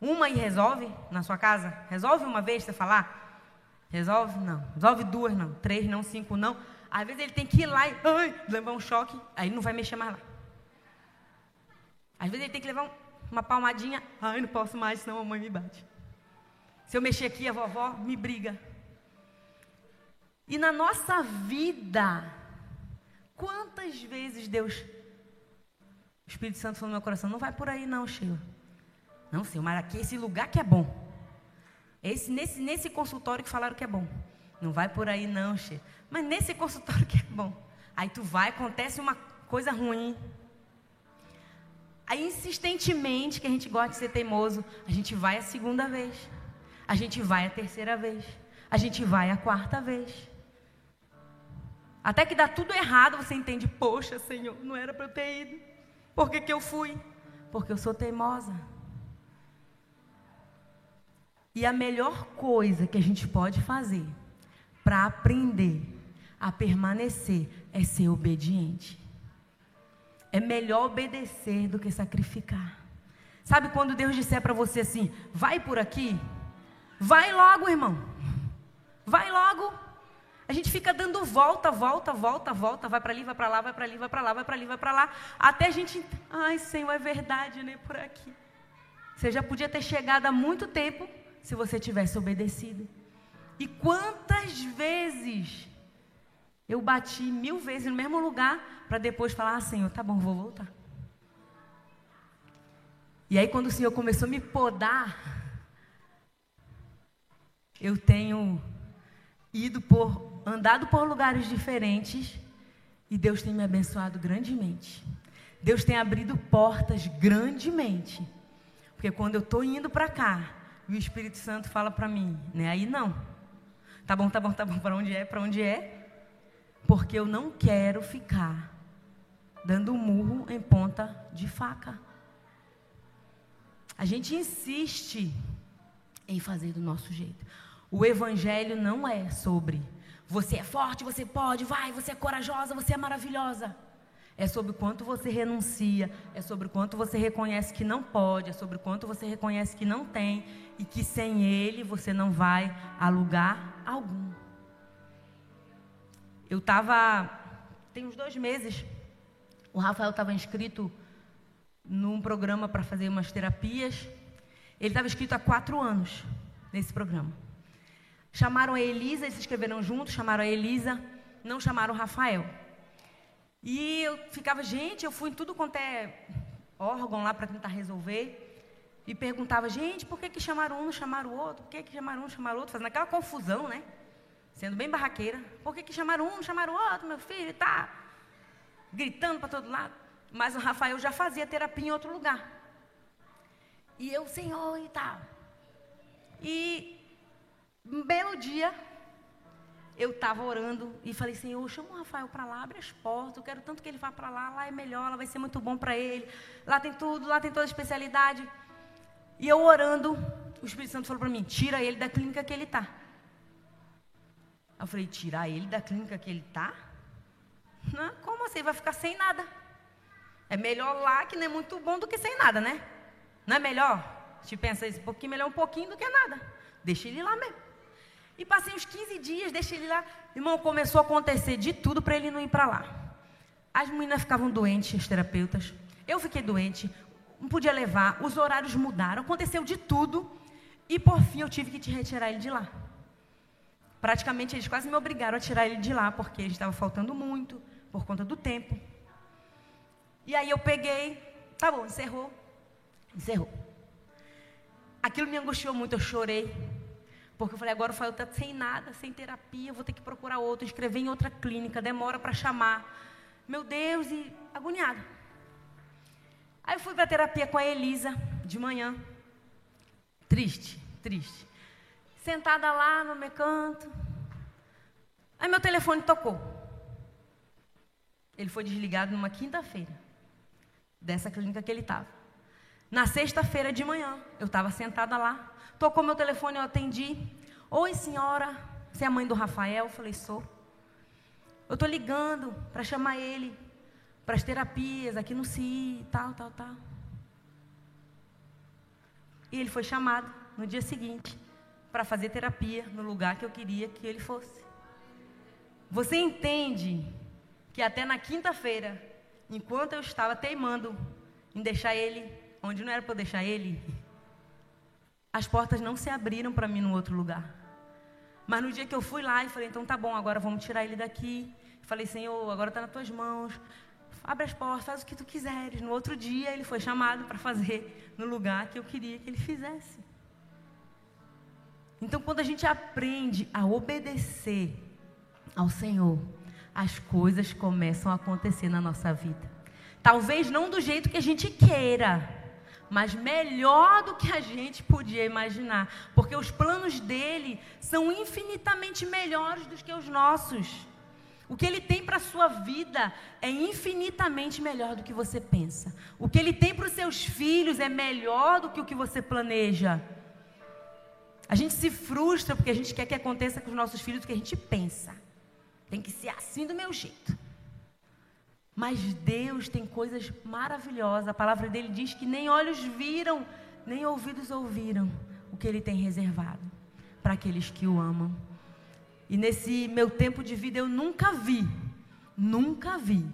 Uma e resolve na sua casa? Resolve uma vez você falar? Resolve? Não. Resolve duas? Não. Três? Não. Cinco? Não. Às vezes ele tem que ir lá e ai, levar um choque, aí não vai mexer mais lá. Às vezes ele tem que levar um, uma palmadinha, ai, não posso mais, senão a mãe me bate. Se eu mexer aqui, a vovó me briga. E na nossa vida, quantas vezes Deus, o Espírito Santo falou no meu coração, não vai por aí não, Sheila. Não, Senhor, mas aqui esse lugar que é bom. Esse, nesse, nesse consultório que falaram que é bom. Não vai por aí não, Sheila. Mas nesse consultório que é bom. Aí tu vai, acontece uma coisa ruim. Aí insistentemente, que a gente gosta de ser teimoso, a gente vai a segunda vez. A gente vai a terceira vez. A gente vai a quarta vez. Até que dá tudo errado, você entende, poxa, Senhor, não era para eu ter ido. Por que, que eu fui? Porque eu sou teimosa. E a melhor coisa que a gente pode fazer para aprender a permanecer é ser obediente. É melhor obedecer do que sacrificar. Sabe quando Deus disser para você assim: vai por aqui? Vai logo, irmão. Vai logo. A gente fica dando volta, volta, volta, volta, vai para ali, vai para lá, vai para ali, vai para lá, vai para ali, vai para lá, até a gente, ai, Senhor, é verdade, né, por aqui. Você já podia ter chegado há muito tempo se você tivesse obedecido. E quantas vezes eu bati mil vezes no mesmo lugar para depois falar, ah, Senhor, tá bom, vou voltar. E aí, quando o Senhor começou a me podar, eu tenho ido por, andado por lugares diferentes e Deus tem me abençoado grandemente. Deus tem abrido portas grandemente. Porque quando eu estou indo para cá, e o Espírito Santo fala para mim, né? Aí não. Tá bom, tá bom, tá bom. Para onde é? Para onde é? Porque eu não quero ficar dando um murro em ponta de faca. A gente insiste em fazer do nosso jeito. O evangelho não é sobre você é forte, você pode, vai, você é corajosa, você é maravilhosa. É sobre quanto você renuncia, é sobre quanto você reconhece que não pode, é sobre quanto você reconhece que não tem e que sem ele você não vai a lugar algum. Eu estava, tem uns dois meses, o Rafael estava inscrito num programa para fazer umas terapias. Ele estava inscrito há quatro anos nesse programa. Chamaram a Elisa, eles se inscreveram juntos, chamaram a Elisa, não chamaram o Rafael. E eu ficava, gente, eu fui em tudo quanto é órgão lá para tentar resolver. E perguntava, gente, por que, que chamaram um, chamaram o outro? Por que, que chamaram um, chamaram o outro? Fazendo aquela confusão, né? Sendo bem barraqueira. Por que, que chamaram um, chamaram o outro? Meu filho tá gritando para todo lado. Mas o Rafael já fazia terapia em outro lugar. E eu, Senhor, e tal. E um belo dia, eu estava orando e falei, Senhor, chama o Rafael para lá, abre as portas, eu quero tanto que ele vá para lá, lá é melhor, lá vai ser muito bom para ele, lá tem tudo, lá tem toda a especialidade. E eu orando, o Espírito Santo falou para mim, tira ele da clínica que ele está. Eu falei, tirar ele da clínica que ele está? Como assim? Vai ficar sem nada. É melhor lá, que não é muito bom, do que sem nada, né? Não é melhor? Te pensa isso, um pouquinho melhor um pouquinho do que nada. Deixa ele lá mesmo. E passei uns 15 dias, deixei ele lá. Irmão, começou a acontecer de tudo para ele não ir para lá. As meninas ficavam doentes, as terapeutas. Eu fiquei doente, não podia levar, os horários mudaram, aconteceu de tudo. E por fim eu tive que te retirar ele de lá. Praticamente eles quase me obrigaram a tirar ele de lá, porque ele estava faltando muito, por conta do tempo. E aí eu peguei, tá bom, encerrou. Encerrou. Aquilo me angustiou muito, eu chorei. Porque eu falei, agora o Fael está sem nada, sem terapia, vou ter que procurar outro, escrever em outra clínica, demora para chamar. Meu Deus, e agoniada. Aí eu fui para a terapia com a Elisa, de manhã. Triste, triste. Sentada lá no meu canto. Aí meu telefone tocou. Ele foi desligado numa quinta-feira, dessa clínica que ele estava. Na sexta-feira de manhã, eu estava sentada lá, Tocou meu telefone, eu atendi. Oi, senhora. Você é a mãe do Rafael? Eu falei, sou. Eu estou ligando para chamar ele para as terapias aqui no CI, tal, tal, tal. E ele foi chamado no dia seguinte para fazer terapia no lugar que eu queria que ele fosse. Você entende que até na quinta-feira, enquanto eu estava teimando em deixar ele onde não era para eu deixar ele, as portas não se abriram para mim no outro lugar. Mas no dia que eu fui lá e falei, então tá bom, agora vamos tirar ele daqui. Falei, Senhor, agora está nas tuas mãos. Abre as portas, faz o que tu quiseres. No outro dia ele foi chamado para fazer no lugar que eu queria que ele fizesse. Então, quando a gente aprende a obedecer ao Senhor, as coisas começam a acontecer na nossa vida. Talvez não do jeito que a gente queira, mas melhor do que a gente podia imaginar, porque os planos dele são infinitamente melhores do que os nossos. O que ele tem para a sua vida é infinitamente melhor do que você pensa. O que ele tem para os seus filhos é melhor do que o que você planeja. A gente se frustra porque a gente quer que aconteça com os nossos filhos o que a gente pensa. Tem que ser assim do meu jeito. Mas Deus tem coisas maravilhosas. A palavra dele diz que nem olhos viram, nem ouvidos ouviram o que ele tem reservado para aqueles que o amam. E nesse meu tempo de vida eu nunca vi, nunca vi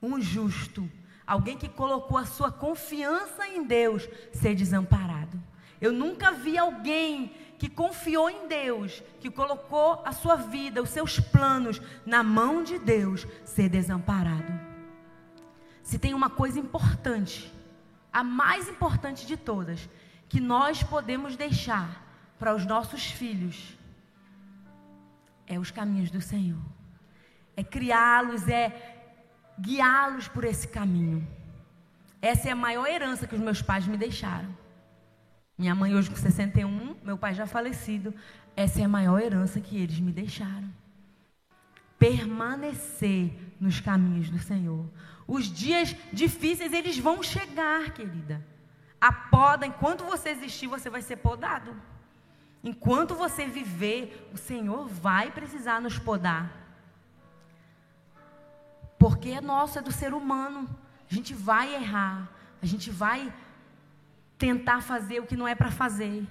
um justo alguém que colocou a sua confiança em Deus, ser desamparado. Eu nunca vi alguém que confiou em Deus, que colocou a sua vida, os seus planos na mão de Deus, ser desamparado. Se tem uma coisa importante, a mais importante de todas, que nós podemos deixar para os nossos filhos, é os caminhos do Senhor. É criá-los, é guiá-los por esse caminho. Essa é a maior herança que os meus pais me deixaram. Minha mãe hoje com 61, meu pai já falecido. Essa é a maior herança que eles me deixaram. Permanecer nos caminhos do Senhor. Os dias difíceis, eles vão chegar, querida. A poda, enquanto você existir, você vai ser podado. Enquanto você viver, o Senhor vai precisar nos podar. Porque é nosso, é do ser humano. A gente vai errar. A gente vai tentar fazer o que não é para fazer.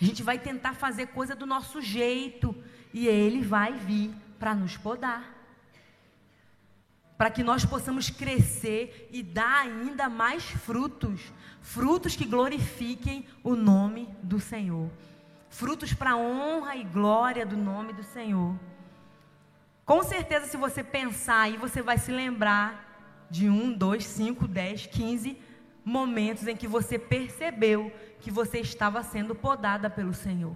A gente vai tentar fazer coisa do nosso jeito. E Ele vai vir para nos podar. Para que nós possamos crescer e dar ainda mais frutos. Frutos que glorifiquem o nome do Senhor. Frutos para a honra e glória do nome do Senhor. Com certeza, se você pensar aí, você vai se lembrar de um, dois, cinco, dez, quinze momentos em que você percebeu que você estava sendo podada pelo Senhor.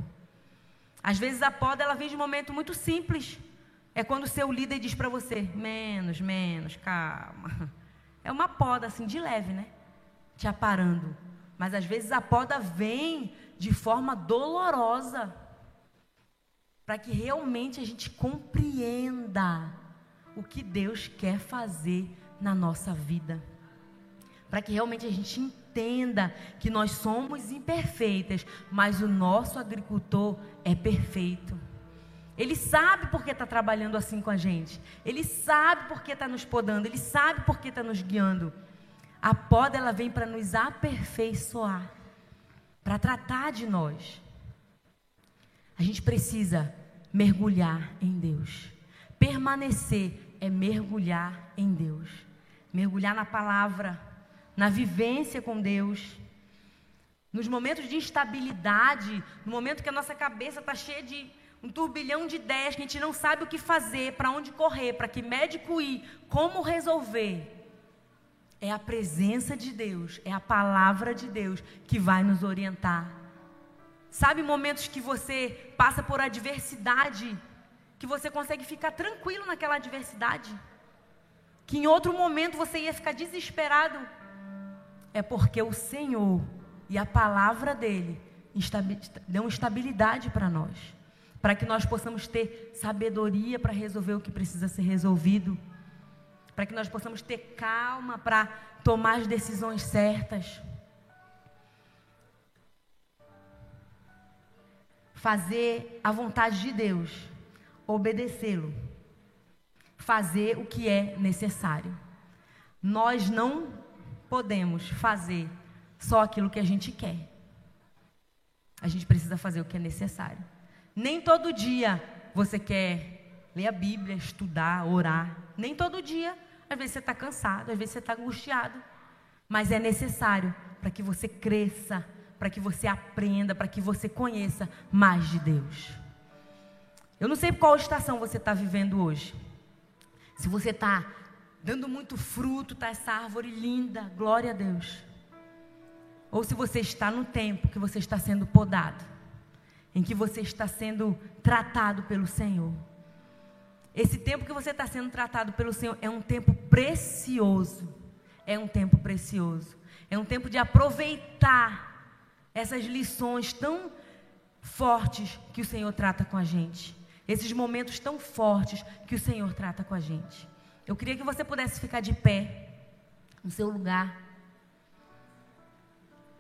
Às vezes a poda ela vem de um momento muito simples. É quando o seu líder diz para você: menos, menos, calma. É uma poda assim de leve, né? Te aparando. Mas às vezes a poda vem de forma dolorosa para que realmente a gente compreenda o que Deus quer fazer na nossa vida para que realmente a gente entenda que nós somos imperfeitas, mas o nosso agricultor é perfeito. Ele sabe porque está trabalhando assim com a gente. Ele sabe porque está nos podando. Ele sabe porque está nos guiando. A poda ela vem para nos aperfeiçoar, para tratar de nós. A gente precisa mergulhar em Deus. Permanecer é mergulhar em Deus. Mergulhar na palavra na vivência com Deus. Nos momentos de instabilidade, no momento que a nossa cabeça está cheia de um turbilhão de ideias, que a gente não sabe o que fazer, para onde correr, para que médico ir, como resolver. É a presença de Deus, é a palavra de Deus que vai nos orientar. Sabe momentos que você passa por adversidade, que você consegue ficar tranquilo naquela adversidade? Que em outro momento você ia ficar desesperado é porque o Senhor e a palavra dele dão estabilidade para nós, para que nós possamos ter sabedoria para resolver o que precisa ser resolvido, para que nós possamos ter calma para tomar as decisões certas. Fazer a vontade de Deus, obedecê-lo, fazer o que é necessário. Nós não podemos fazer só aquilo que a gente quer. A gente precisa fazer o que é necessário. Nem todo dia você quer ler a Bíblia, estudar, orar. Nem todo dia. Às vezes você está cansado, às vezes você está angustiado. Mas é necessário para que você cresça, para que você aprenda, para que você conheça mais de Deus. Eu não sei qual estação você está vivendo hoje. Se você está dando muito fruto, está essa árvore linda, glória a Deus. Ou se você está no tempo que você está sendo podado, em que você está sendo tratado pelo Senhor. Esse tempo que você está sendo tratado pelo Senhor é um tempo precioso. É um tempo precioso. É um tempo de aproveitar essas lições tão fortes que o Senhor trata com a gente. Esses momentos tão fortes que o Senhor trata com a gente. Eu queria que você pudesse ficar de pé no seu lugar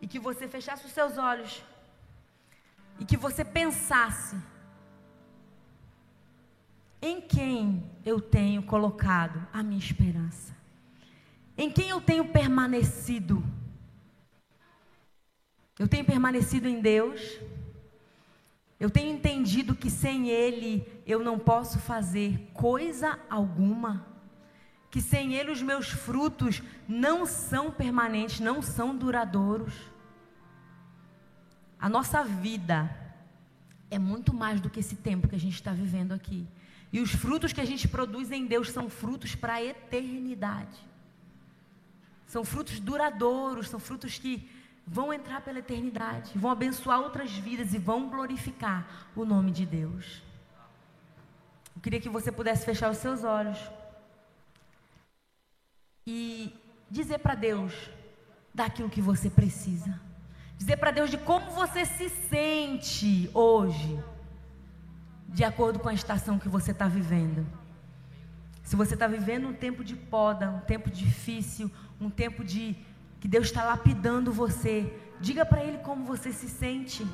e que você fechasse os seus olhos e que você pensasse em quem eu tenho colocado a minha esperança, em quem eu tenho permanecido. Eu tenho permanecido em Deus. Eu tenho entendido que sem Ele eu não posso fazer coisa alguma. que sem Ele os meus frutos não são permanentes, não são duradouros. A nossa vida é muito mais do que esse tempo que a gente está vivendo aqui. E os frutos que a gente produz em Deus são frutos para a eternidade. São frutos duradouros, são frutos que vão entrar pela eternidade, vão abençoar outras vidas e vão glorificar o nome de Deus. Eu queria que você pudesse fechar os seus olhos e dizer para Deus daquilo que você precisa. Dizer para Deus de como você se sente hoje, de acordo com a estação que você está vivendo. Se você está vivendo um tempo de poda, um tempo difícil, um tempo de que Deus está lapidando você, diga para Ele como você se sente.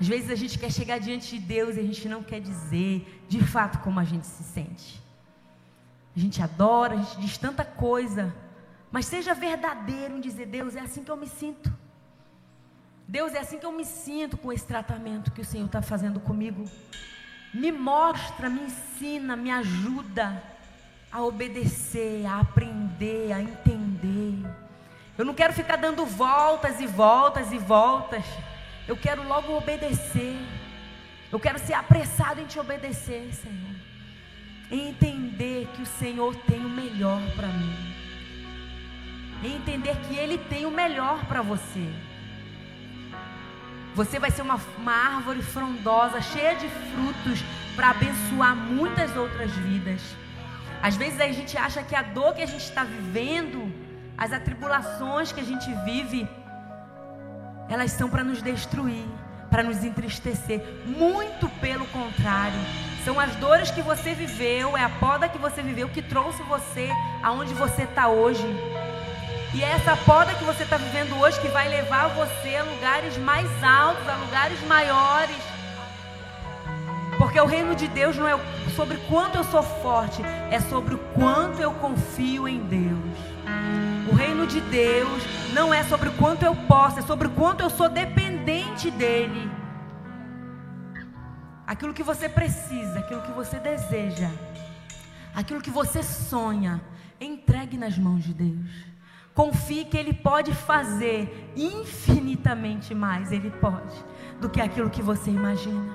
Às vezes a gente quer chegar diante de Deus e a gente não quer dizer de fato como a gente se sente. A gente adora, a gente diz tanta coisa, mas seja verdadeiro em dizer: Deus, é assim que eu me sinto. Deus, é assim que eu me sinto com esse tratamento que o Senhor está fazendo comigo. Me mostra, me ensina, me ajuda a obedecer, a aprender, a entender. Eu não quero ficar dando voltas e voltas e voltas. Eu quero logo obedecer. Eu quero ser apressado em te obedecer, Senhor. Em entender que o Senhor tem o melhor para mim. Em entender que Ele tem o melhor para você. Você vai ser uma, uma árvore frondosa, cheia de frutos, para abençoar muitas outras vidas. Às vezes a gente acha que a dor que a gente está vivendo, as atribulações que a gente vive, elas são para nos destruir, para nos entristecer. Muito pelo contrário. São as dores que você viveu, é a poda que você viveu que trouxe você aonde você está hoje. E é essa poda que você está vivendo hoje que vai levar você a lugares mais altos, a lugares maiores. Porque o reino de Deus não é sobre quanto eu sou forte, é sobre o quanto eu confio em Deus. O reino de Deus não é sobre quanto eu posso, é sobre quanto eu sou dependente dEle. Aquilo que você precisa, aquilo que você deseja, aquilo que você sonha, entregue nas mãos de Deus. Confie que Ele pode fazer infinitamente mais, Ele pode, do que aquilo que você imagina.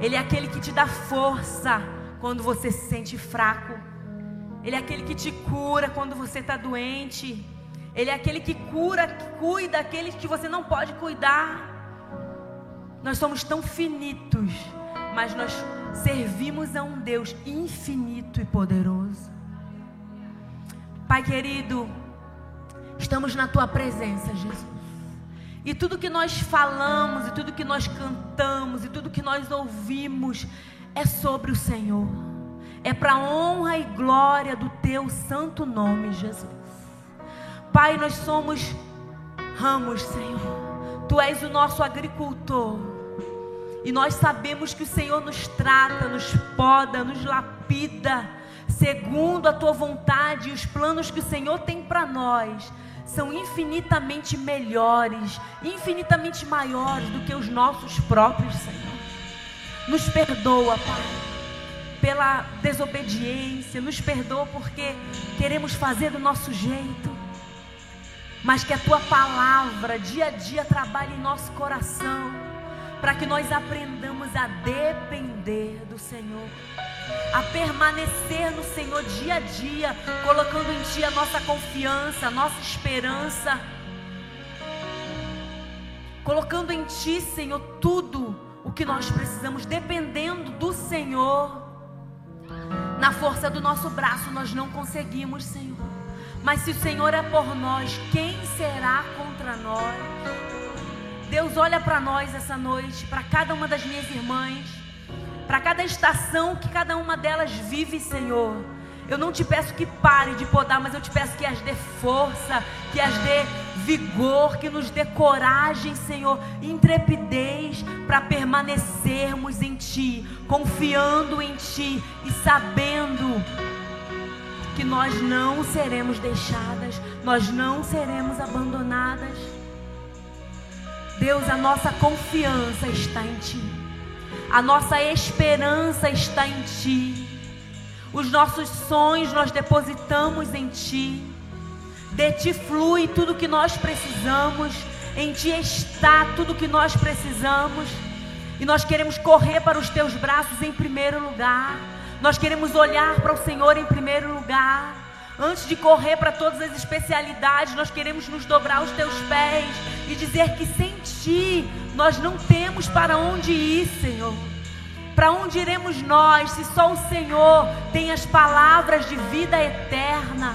Ele é aquele que te dá força quando você se sente fraco. Ele é aquele que te cura quando você está doente. Ele é aquele que cura, que cuida aqueles que você não pode cuidar. Nós somos tão finitos, mas nós servimos a um Deus infinito e poderoso. Pai querido, Estamos na tua presença, Jesus. E tudo que nós falamos, e tudo que nós cantamos, e tudo que nós ouvimos é sobre o Senhor. É para honra e glória do teu santo nome, Jesus. Pai, nós somos ramos, Senhor. Tu és o nosso agricultor. E nós sabemos que o Senhor nos trata, nos poda, nos lapida, segundo a tua vontade e os planos que o Senhor tem para nós são infinitamente melhores, infinitamente maiores do que os nossos próprios, Senhor. Nos perdoa, Pai, pela desobediência, nos perdoa porque queremos fazer do nosso jeito, mas que a tua palavra dia a dia trabalhe em nosso coração, para que nós aprendamos a depender do Senhor a permanecer no Senhor dia a dia, colocando em Ti a nossa confiança, a nossa esperança, colocando em Ti, Senhor, tudo o que nós precisamos, dependendo do Senhor. Na força do nosso braço nós não conseguimos, Senhor. Mas se o Senhor é por nós, quem será contra nós? Deus olha para nós essa noite, para cada uma das minhas irmãs para cada estação que cada uma delas vive, Senhor. Eu não te peço que pare de podar, mas eu te peço que as dê força, que as dê vigor, que nos dê coragem, Senhor, intrepidez para permanecermos em Ti, confiando em Ti e sabendo que nós não seremos deixadas, nós não seremos abandonadas. Deus, a nossa confiança está em Ti. A nossa esperança está em Ti. Os nossos sonhos nós depositamos em Ti. De Ti flui tudo que nós precisamos. Em Ti está tudo que nós precisamos. E nós queremos correr para os Teus braços em primeiro lugar. Nós queremos olhar para o Senhor em primeiro lugar. Antes de correr para todas as especialidades, nós queremos nos dobrar aos teus pés e dizer que sem nós não temos para onde ir, Senhor. Para onde iremos nós se só o Senhor tem as palavras de vida eterna?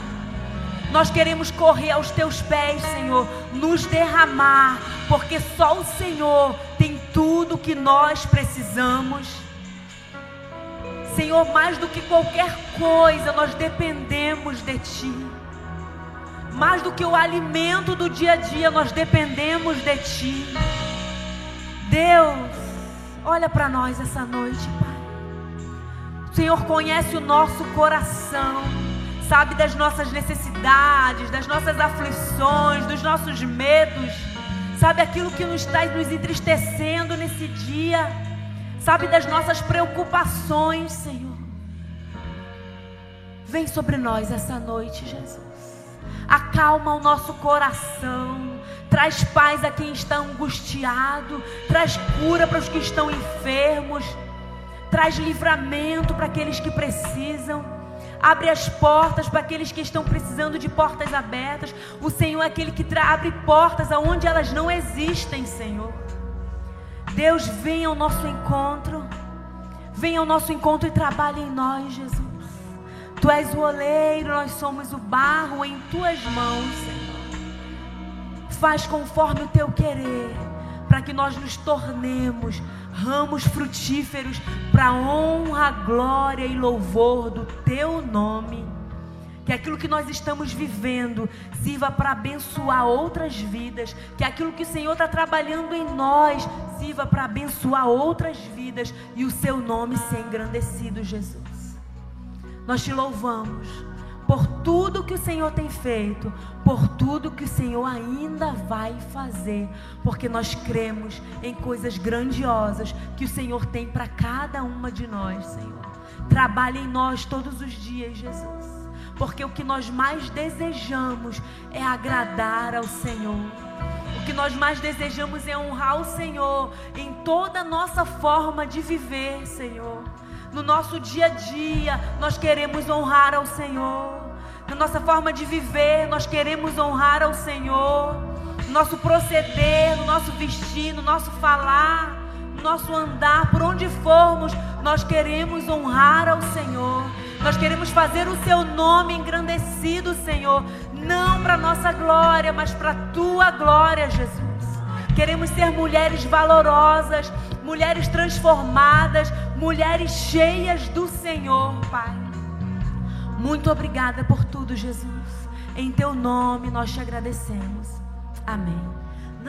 Nós queremos correr aos teus pés, Senhor, nos derramar, porque só o Senhor tem tudo que nós precisamos. Senhor, mais do que qualquer coisa, nós dependemos de Ti. Mais do que o alimento do dia a dia, nós dependemos de Ti. Deus, olha para nós essa noite, Pai. O Senhor conhece o nosso coração, sabe das nossas necessidades, das nossas aflições, dos nossos medos, sabe aquilo que nos está nos entristecendo nesse dia sabe das nossas preocupações, Senhor. Vem sobre nós essa noite, Jesus. Acalma o nosso coração. Traz paz a quem está angustiado. Traz cura para os que estão enfermos. Traz livramento para aqueles que precisam. Abre as portas para aqueles que estão precisando de portas abertas. O Senhor é aquele que abre portas aonde elas não existem, Senhor. Deus, venha ao nosso encontro. Venha ao nosso encontro e trabalhe em nós, Jesus. Tu és o oleiro, nós somos o barro em tuas mãos, Senhor. Faz conforme o teu querer, para que nós nos tornemos ramos frutíferos para honra, glória e louvor do teu nome que aquilo que nós estamos vivendo sirva para abençoar outras vidas, que aquilo que o Senhor está trabalhando em nós sirva para abençoar outras vidas e o seu nome ser engrandecido, Jesus. Nós te louvamos por tudo que o Senhor tem feito, por tudo que o Senhor ainda vai fazer, porque nós cremos em coisas grandiosas que o Senhor tem para cada uma de nós, Senhor. Trabalhe em nós todos os dias, Jesus porque o que nós mais desejamos é agradar ao Senhor. O que nós mais desejamos é honrar o Senhor em toda a nossa forma de viver, Senhor. No nosso dia a dia, nós queremos honrar ao Senhor. Na nossa forma de viver, nós queremos honrar ao Senhor. No nosso proceder, no nosso vestir, no nosso falar, no nosso andar, por onde formos, nós queremos honrar ao Senhor. Nós queremos fazer o seu nome engrandecido, Senhor, não para nossa glória, mas para tua glória, Jesus. Queremos ser mulheres valorosas, mulheres transformadas, mulheres cheias do Senhor, Pai. Muito obrigada por tudo, Jesus. Em teu nome nós te agradecemos. Amém.